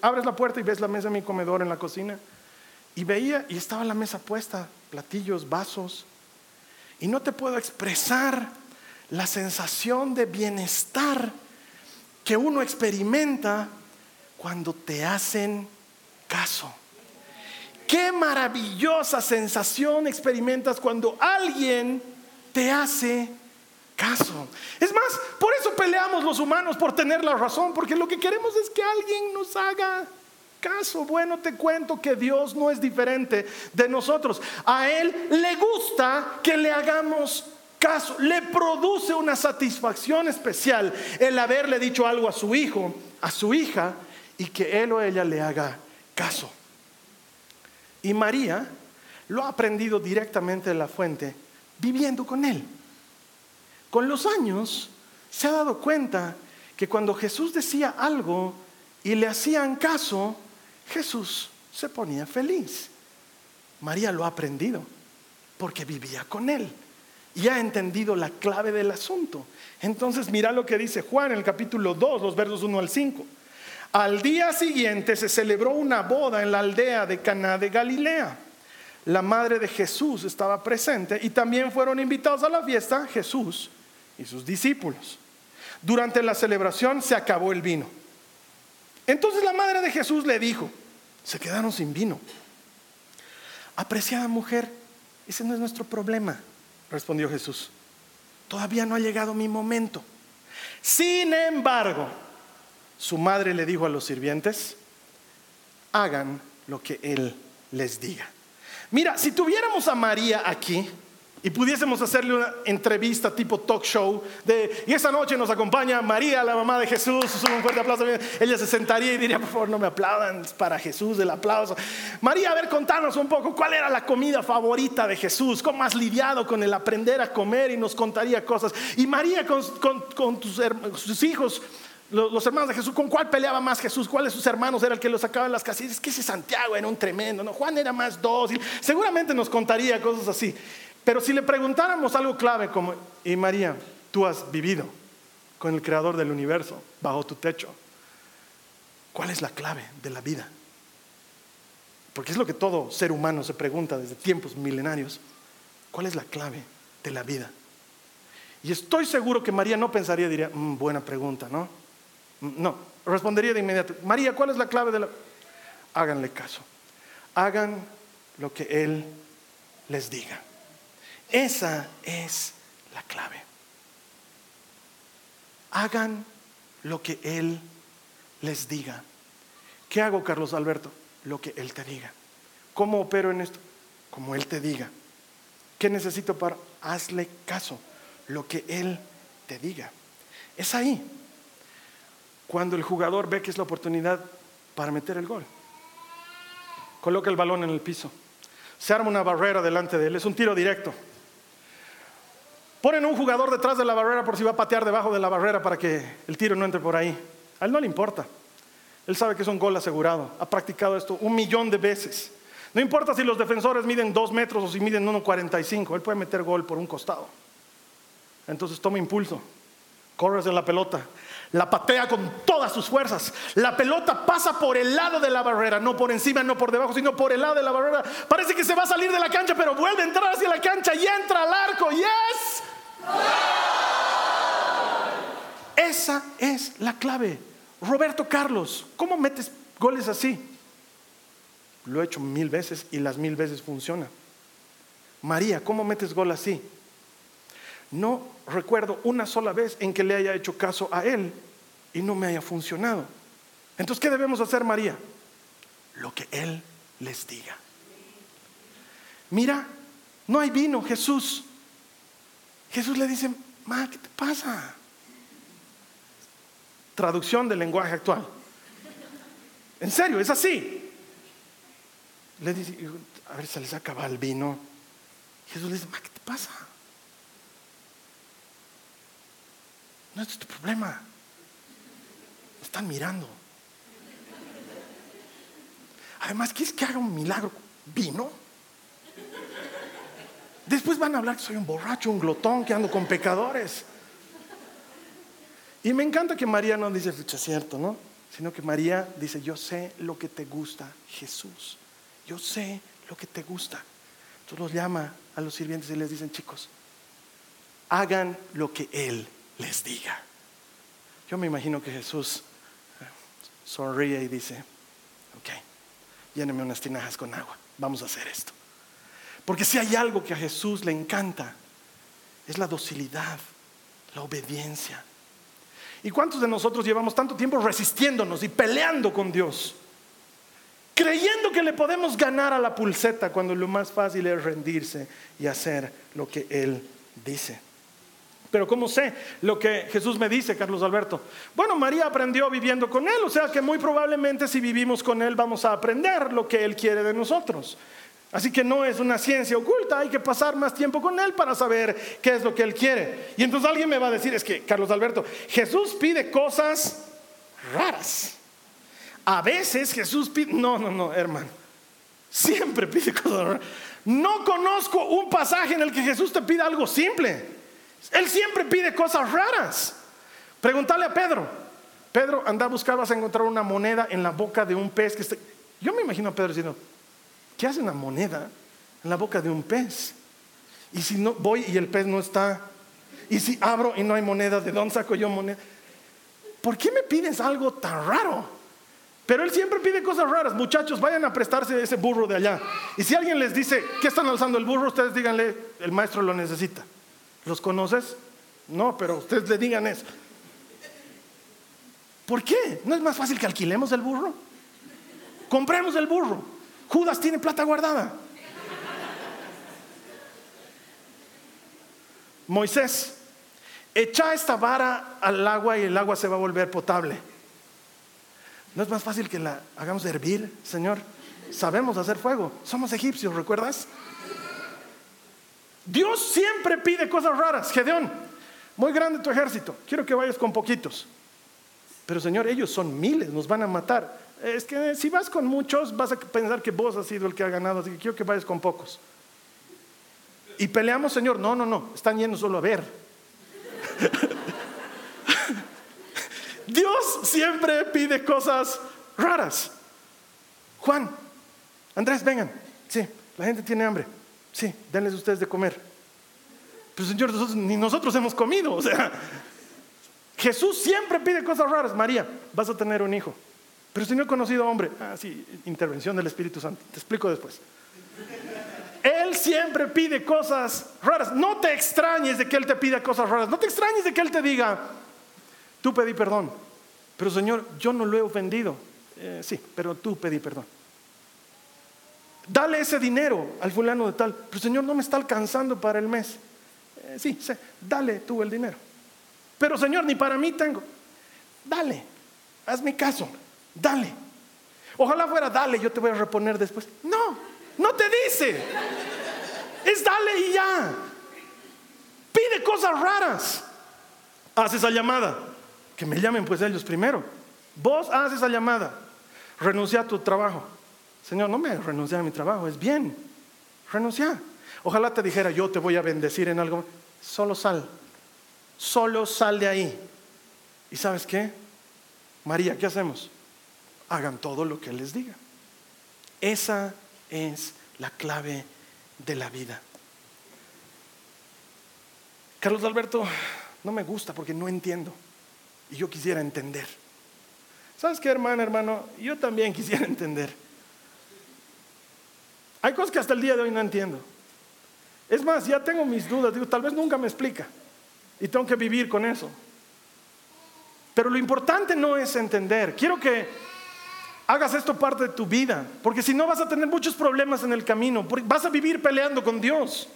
abres la puerta y ves la mesa de mi comedor en la cocina y veía y estaba la mesa puesta, platillos, vasos, y no te puedo expresar la sensación de bienestar que uno experimenta cuando te hacen caso. Qué maravillosa sensación experimentas cuando alguien te hace caso. Es más, por eso peleamos los humanos por tener la razón, porque lo que queremos es que alguien nos haga caso. Bueno, te cuento que Dios no es diferente de nosotros. A Él le gusta que le hagamos caso, le produce una satisfacción especial el haberle dicho algo a su hijo, a su hija, y que él o ella le haga caso. Y María lo ha aprendido directamente de la fuente, viviendo con él. Con los años se ha dado cuenta que cuando Jesús decía algo y le hacían caso, Jesús se ponía feliz. María lo ha aprendido porque vivía con él y ha entendido la clave del asunto. Entonces mira lo que dice Juan en el capítulo 2, los versos 1 al 5. Al día siguiente se celebró una boda en la aldea de Caná de Galilea. La madre de Jesús estaba presente y también fueron invitados a la fiesta Jesús y sus discípulos. Durante la celebración se acabó el vino. Entonces la madre de Jesús le dijo, se quedaron sin vino. Apreciada mujer, ese no es nuestro problema, respondió Jesús. Todavía no ha llegado mi momento. Sin embargo, su madre le dijo a los sirvientes, hagan lo que él les diga. Mira, si tuviéramos a María aquí, y pudiésemos hacerle una entrevista tipo talk show de, y esta noche nos acompaña María, la mamá de Jesús, un fuerte aplauso, ella se sentaría y diría, por favor, no me aplaudan, para Jesús el aplauso. María, a ver, contanos un poco, ¿cuál era la comida favorita de Jesús? ¿Cómo has lidiado con el aprender a comer? Y nos contaría cosas. Y María con, sus hijos, los, hermanos de Jesús, ¿con cuál peleaba más Jesús? ¿Cuál de sus hermanos era el que lo sacaba de las casillas? Es que Santiago era un tremendo, ¿no? Juan era más dócil. Seguramente nos contaría cosas así. Pero si le preguntáramos algo clave como, y María, tú has vivido con el creador del universo bajo tu techo, ¿cuál es la clave de la vida? Porque es lo que todo ser humano se pregunta desde tiempos milenarios. ¿Cuál es la clave de la vida? Y estoy seguro que María no pensaría, diría, "Mm, buena pregunta, ¿no? Mm, No, respondería de inmediato, María, ¿cuál es la clave de la... Háganle caso, hagan lo que Él les diga. Esa es la clave. Hagan lo que Él les diga. ¿Qué hago, Carlos Alberto? Lo que Él te diga. ¿Cómo opero en esto? Como Él te diga. ¿Qué necesito para? Hazle caso. Lo que Él te diga. Es ahí. Cuando el jugador ve que es la oportunidad para meter el gol. Coloca el balón en el piso. Se arma una barrera delante de él. Es un tiro directo. Ponen un jugador detrás de la barrera por si va a patear debajo de la barrera para que el tiro no entre por ahí. A él no le importa. Él sabe que es un gol asegurado. Ha practicado esto un millón de veces. No importa si los defensores miden dos metros o si miden 1,45. Él puede meter gol por un costado. Entonces toma impulso. Corres en la pelota. La patea con todas sus fuerzas. La pelota pasa por el lado de la barrera, no por encima, no por debajo, sino por el lado de la barrera. Parece que se va a salir de la cancha, pero vuelve a entrar hacia la cancha y entra al arco. ¡Yes! Esa es la clave. Roberto Carlos, ¿cómo metes goles así? Lo he hecho mil veces y las mil veces funciona. María, ¿cómo metes gol así? No recuerdo una sola vez en que le haya hecho caso a él y no me haya funcionado. Entonces, ¿qué debemos hacer, María? Lo que él les diga. Mira, no hay vino, Jesús. Jesús le dice, Ma, ¿qué te pasa? Traducción del lenguaje actual. En serio, es así. Le dice, a ver, se les acaba el vino. Jesús le dice, Ma, ¿qué te pasa? No es tu problema. Están mirando. Además, ¿quieres que haga un milagro? ¿Vino? Después van a hablar que soy un borracho, un glotón, que ando con pecadores. Y me encanta que María no dice, es cierto, ¿no? Sino que María dice, yo sé lo que te gusta, Jesús. Yo sé lo que te gusta. Entonces los llama a los sirvientes y les dicen, chicos, hagan lo que Él les diga. Yo me imagino que Jesús eh, sonríe y dice, ok, lléneme unas tinajas con agua, vamos a hacer esto. Porque si hay algo que a Jesús le encanta, es la docilidad, la obediencia. ¿Y cuántos de nosotros llevamos tanto tiempo resistiéndonos y peleando con Dios? Creyendo que le podemos ganar a la pulseta cuando lo más fácil es rendirse y hacer lo que Él dice. Pero ¿cómo sé lo que Jesús me dice, Carlos Alberto? Bueno, María aprendió viviendo con Él, o sea que muy probablemente si vivimos con Él vamos a aprender lo que Él quiere de nosotros. Así que no es una ciencia oculta, hay que pasar más tiempo con Él para saber qué es lo que Él quiere. Y entonces alguien me va a decir, es que, Carlos Alberto, Jesús pide cosas raras. A veces Jesús pide, no, no, no, hermano. Siempre pide cosas raras. No conozco un pasaje en el que Jesús te pida algo simple. Él siempre pide cosas raras. Pregúntale a Pedro. Pedro, anda a buscar, vas a encontrar una moneda en la boca de un pez que esté... Yo me imagino a Pedro diciendo, ¿qué hace una moneda en la boca de un pez? Y si no voy y el pez no está, y si abro y no hay moneda, ¿de dónde saco yo moneda? ¿Por qué me pides algo tan raro? Pero él siempre pide cosas raras. Muchachos, vayan a prestarse ese burro de allá. Y si alguien les dice, ¿qué están alzando el burro? Ustedes díganle, el maestro lo necesita. ¿Los conoces? No, pero ustedes le digan eso. ¿Por qué? ¿No es más fácil que alquilemos el burro? Compremos el burro. Judas tiene plata guardada. Moisés, echa esta vara al agua y el agua se va a volver potable. ¿No es más fácil que la hagamos hervir, Señor? Sabemos hacer fuego. Somos egipcios, ¿recuerdas? Dios siempre pide cosas raras. Gedeón, muy grande tu ejército. Quiero que vayas con poquitos. Pero Señor, ellos son miles, nos van a matar. Es que si vas con muchos, vas a pensar que vos has sido el que ha ganado, así que quiero que vayas con pocos. Y peleamos, Señor. No, no, no, están yendo solo a ver. [LAUGHS] Dios siempre pide cosas raras. Juan, Andrés, vengan. Sí, la gente tiene hambre. Sí, denles ustedes de comer. Pero Señor, nosotros- ni nosotros hemos comido. O sea, [LAUGHS] Jesús siempre pide cosas raras. María, vas a tener un hijo. Pero si no he conocido hombre. Ah, sí, intervención del Espíritu Santo. Te explico después. Él siempre pide cosas raras. No te extrañes de que Él te pida cosas raras. No te extrañes de que Él te diga, tú pedí perdón. Pero Señor, yo no lo he ofendido. Eh, sí, pero tú pedí perdón. Dale ese dinero al fulano de tal. Pero Señor, no me está alcanzando para el mes. Eh, sí, sí, dale tú el dinero. Pero Señor, ni para mí tengo. Dale, haz mi caso. Dale. Ojalá fuera dale, yo te voy a reponer después. No, no te dice. Es dale y ya. Pide cosas raras. Haz esa llamada. Que me llamen pues ellos primero. Vos haz esa llamada. Renuncia a tu trabajo. Señor, no me renunciar a mi trabajo, es bien. Renuncia. Ojalá te dijera, yo te voy a bendecir en algo. Solo sal. Solo sal de ahí. ¿Y sabes qué? María, ¿qué hacemos? Hagan todo lo que les diga. Esa es la clave de la vida. Carlos Alberto, no me gusta porque no entiendo. Y yo quisiera entender. ¿Sabes qué, hermano, hermano? Yo también quisiera entender. Hay cosas que hasta el día de hoy no entiendo. Es más, ya tengo mis dudas. Digo, tal vez nunca me explica. Y tengo que vivir con eso. Pero lo importante no es entender. Quiero que hagas esto parte de tu vida. Porque si no vas a tener muchos problemas en el camino. Vas a vivir peleando con Dios.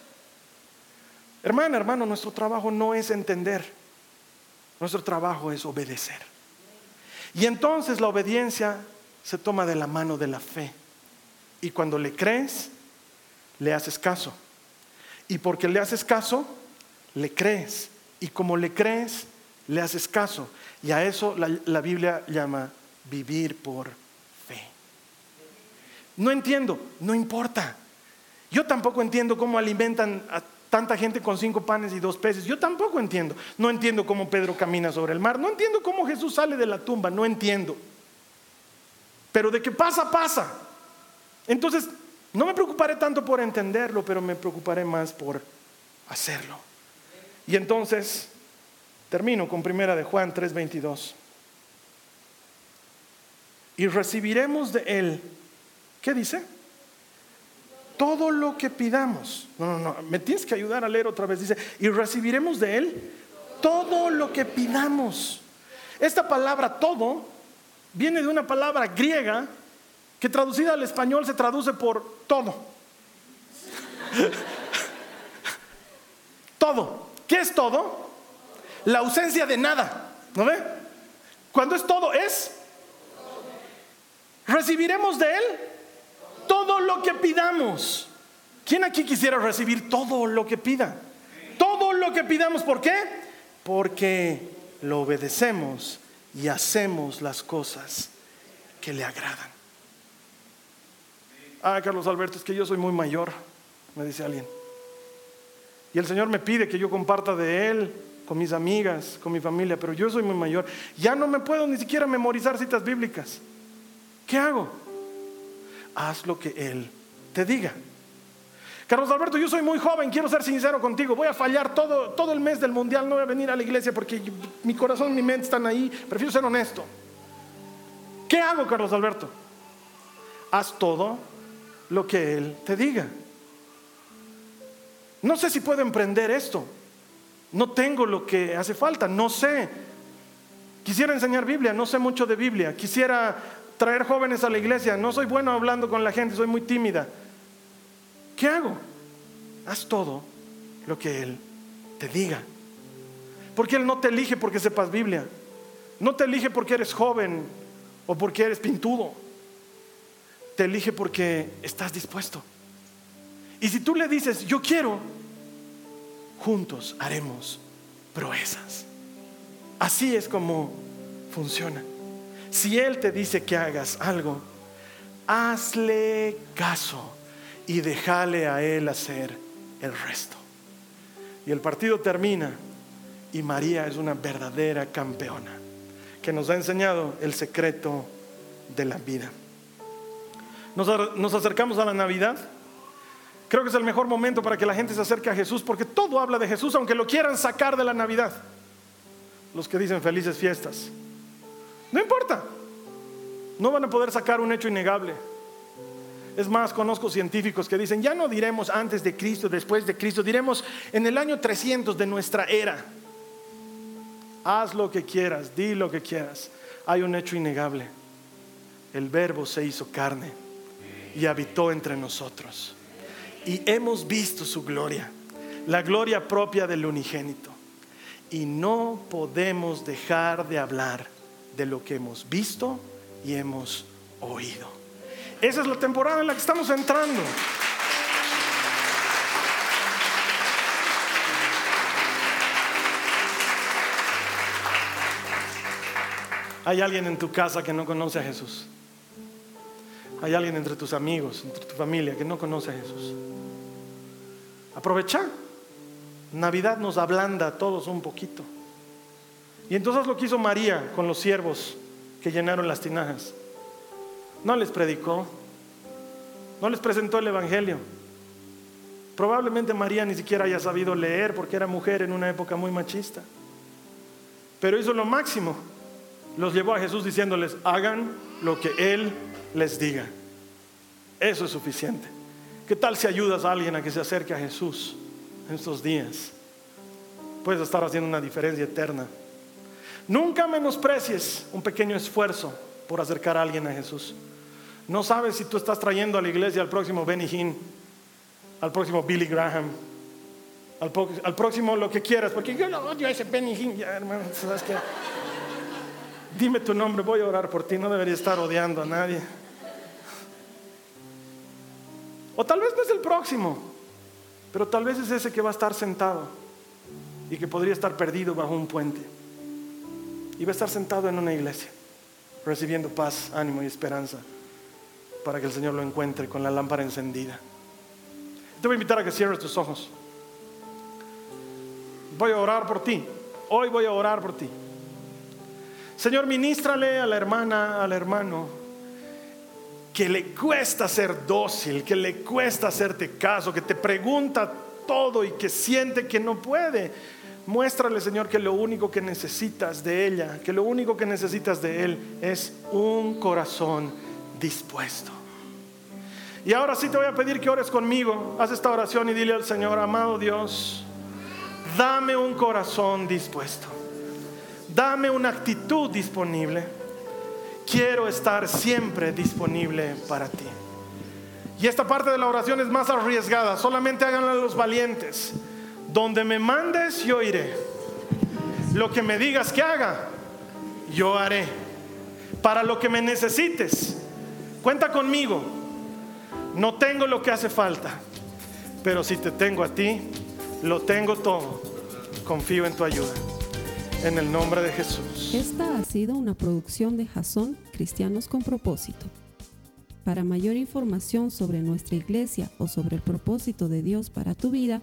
Hermana, hermano, nuestro trabajo no es entender. Nuestro trabajo es obedecer. Y entonces la obediencia se toma de la mano de la fe. Y cuando le crees, le haces caso. Y porque le haces caso, le crees. Y como le crees, le haces caso. Y a eso la, la Biblia llama vivir por. No entiendo, no importa. Yo tampoco entiendo cómo alimentan a tanta gente con cinco panes y dos peces. Yo tampoco entiendo. No entiendo cómo Pedro camina sobre el mar. No entiendo cómo Jesús sale de la tumba. No entiendo. Pero de que pasa, pasa. Entonces, no me preocuparé tanto por entenderlo, pero me preocuparé más por hacerlo. Y entonces, termino con primera de Juan 3:22. Y recibiremos de él, ¿qué dice? Todo lo que pidamos. No, no, no, me tienes que ayudar a leer otra vez. Dice, y recibiremos de él todo lo que pidamos. Esta palabra todo viene de una palabra griega que traducida al español se traduce por todo. [LAUGHS] todo. ¿Qué es todo? La ausencia de nada. ¿No ve? Cuando es todo es. Recibiremos de Él lo que pidamos. ¿Quién aquí quisiera recibir todo lo que pida? Todo lo que pidamos. ¿Por qué? Porque lo obedecemos y hacemos las cosas que le agradan. Ah, Carlos Alberto, es que yo soy muy mayor, me dice alguien. Y el Señor me pide que yo comparta de Él con mis amigas, con mi familia, pero yo soy muy mayor. Ya no me puedo ni siquiera memorizar citas bíblicas. ¿Qué hago? Haz lo que Él te diga. Carlos Alberto, yo soy muy joven, quiero ser sincero contigo. Voy a fallar todo, todo el mes del mundial, no voy a venir a la iglesia porque mi corazón y mi mente están ahí. Prefiero ser honesto. ¿Qué hago, Carlos Alberto? Haz todo lo que Él te diga. No sé si puedo emprender esto. No tengo lo que hace falta, no sé. Quisiera enseñar Biblia, no sé mucho de Biblia. Quisiera traer jóvenes a la iglesia, no soy bueno hablando con la gente, soy muy tímida. ¿Qué hago? Haz todo lo que Él te diga. Porque Él no te elige porque sepas Biblia. No te elige porque eres joven o porque eres pintudo. Te elige porque estás dispuesto. Y si tú le dices, yo quiero, juntos haremos proezas. Así es como funciona. Si Él te dice que hagas algo, hazle caso y déjale a Él hacer el resto. Y el partido termina y María es una verdadera campeona que nos ha enseñado el secreto de la vida. Nos, nos acercamos a la Navidad. Creo que es el mejor momento para que la gente se acerque a Jesús porque todo habla de Jesús, aunque lo quieran sacar de la Navidad. Los que dicen felices fiestas. No importa. No van a poder sacar un hecho innegable. Es más, conozco científicos que dicen, ya no diremos antes de Cristo, después de Cristo, diremos en el año 300 de nuestra era. Haz lo que quieras, di lo que quieras. Hay un hecho innegable. El verbo se hizo carne y habitó entre nosotros. Y hemos visto su gloria, la gloria propia del unigénito. Y no podemos dejar de hablar de lo que hemos visto y hemos oído. Esa es la temporada en la que estamos entrando. Hay alguien en tu casa que no conoce a Jesús. Hay alguien entre tus amigos, entre tu familia que no conoce a Jesús. Aprovecha. Navidad nos ablanda a todos un poquito. Y entonces lo que hizo María con los siervos que llenaron las tinajas. No les predicó, no les presentó el Evangelio. Probablemente María ni siquiera haya sabido leer porque era mujer en una época muy machista. Pero hizo lo máximo. Los llevó a Jesús diciéndoles, hagan lo que Él les diga. Eso es suficiente. ¿Qué tal si ayudas a alguien a que se acerque a Jesús en estos días? Puedes estar haciendo una diferencia eterna. Nunca menosprecies un pequeño esfuerzo por acercar a alguien a Jesús. No sabes si tú estás trayendo a la iglesia al próximo Benny Hinn, al próximo Billy Graham, al, próximo lo que quieras, porque yo no odio a ese Benny Hinn, ya hermano, ¿sabes qué? Dime tu nombre, voy a orar por ti, no debería estar odiando a nadie. O tal vez no es el próximo, pero tal vez es ese que va a estar sentado y que podría estar perdido bajo un puente. Y va a estar sentado en una iglesia, recibiendo paz, ánimo y esperanza para que el Señor lo encuentre con la lámpara encendida. Te voy a invitar a que cierres tus ojos. Voy a orar por ti. Hoy voy a orar por ti. Señor, ministrale a la hermana, al hermano, que le cuesta ser dócil, que le cuesta hacerte caso, que te pregunta todo y que siente que no puede. Muéstrale, Señor, que lo único que necesitas de ella, que lo único que necesitas de él es un corazón dispuesto. Y ahora sí te voy a pedir que ores conmigo. Haz esta oración y dile al Señor, amado Dios, dame un corazón dispuesto. Dame una actitud disponible. Quiero estar siempre disponible para ti. Y esta parte de la oración es más arriesgada. Solamente háganla los valientes. Donde me mandes, yo iré. Lo que me digas que haga, yo haré. Para lo que me necesites, cuenta conmigo. No tengo lo que hace falta, pero si te tengo a ti, lo tengo todo. Confío en tu ayuda. En el nombre de Jesús. Esta ha sido una producción de Jason Cristianos con propósito. Para mayor información sobre nuestra iglesia o sobre el propósito de Dios para tu vida,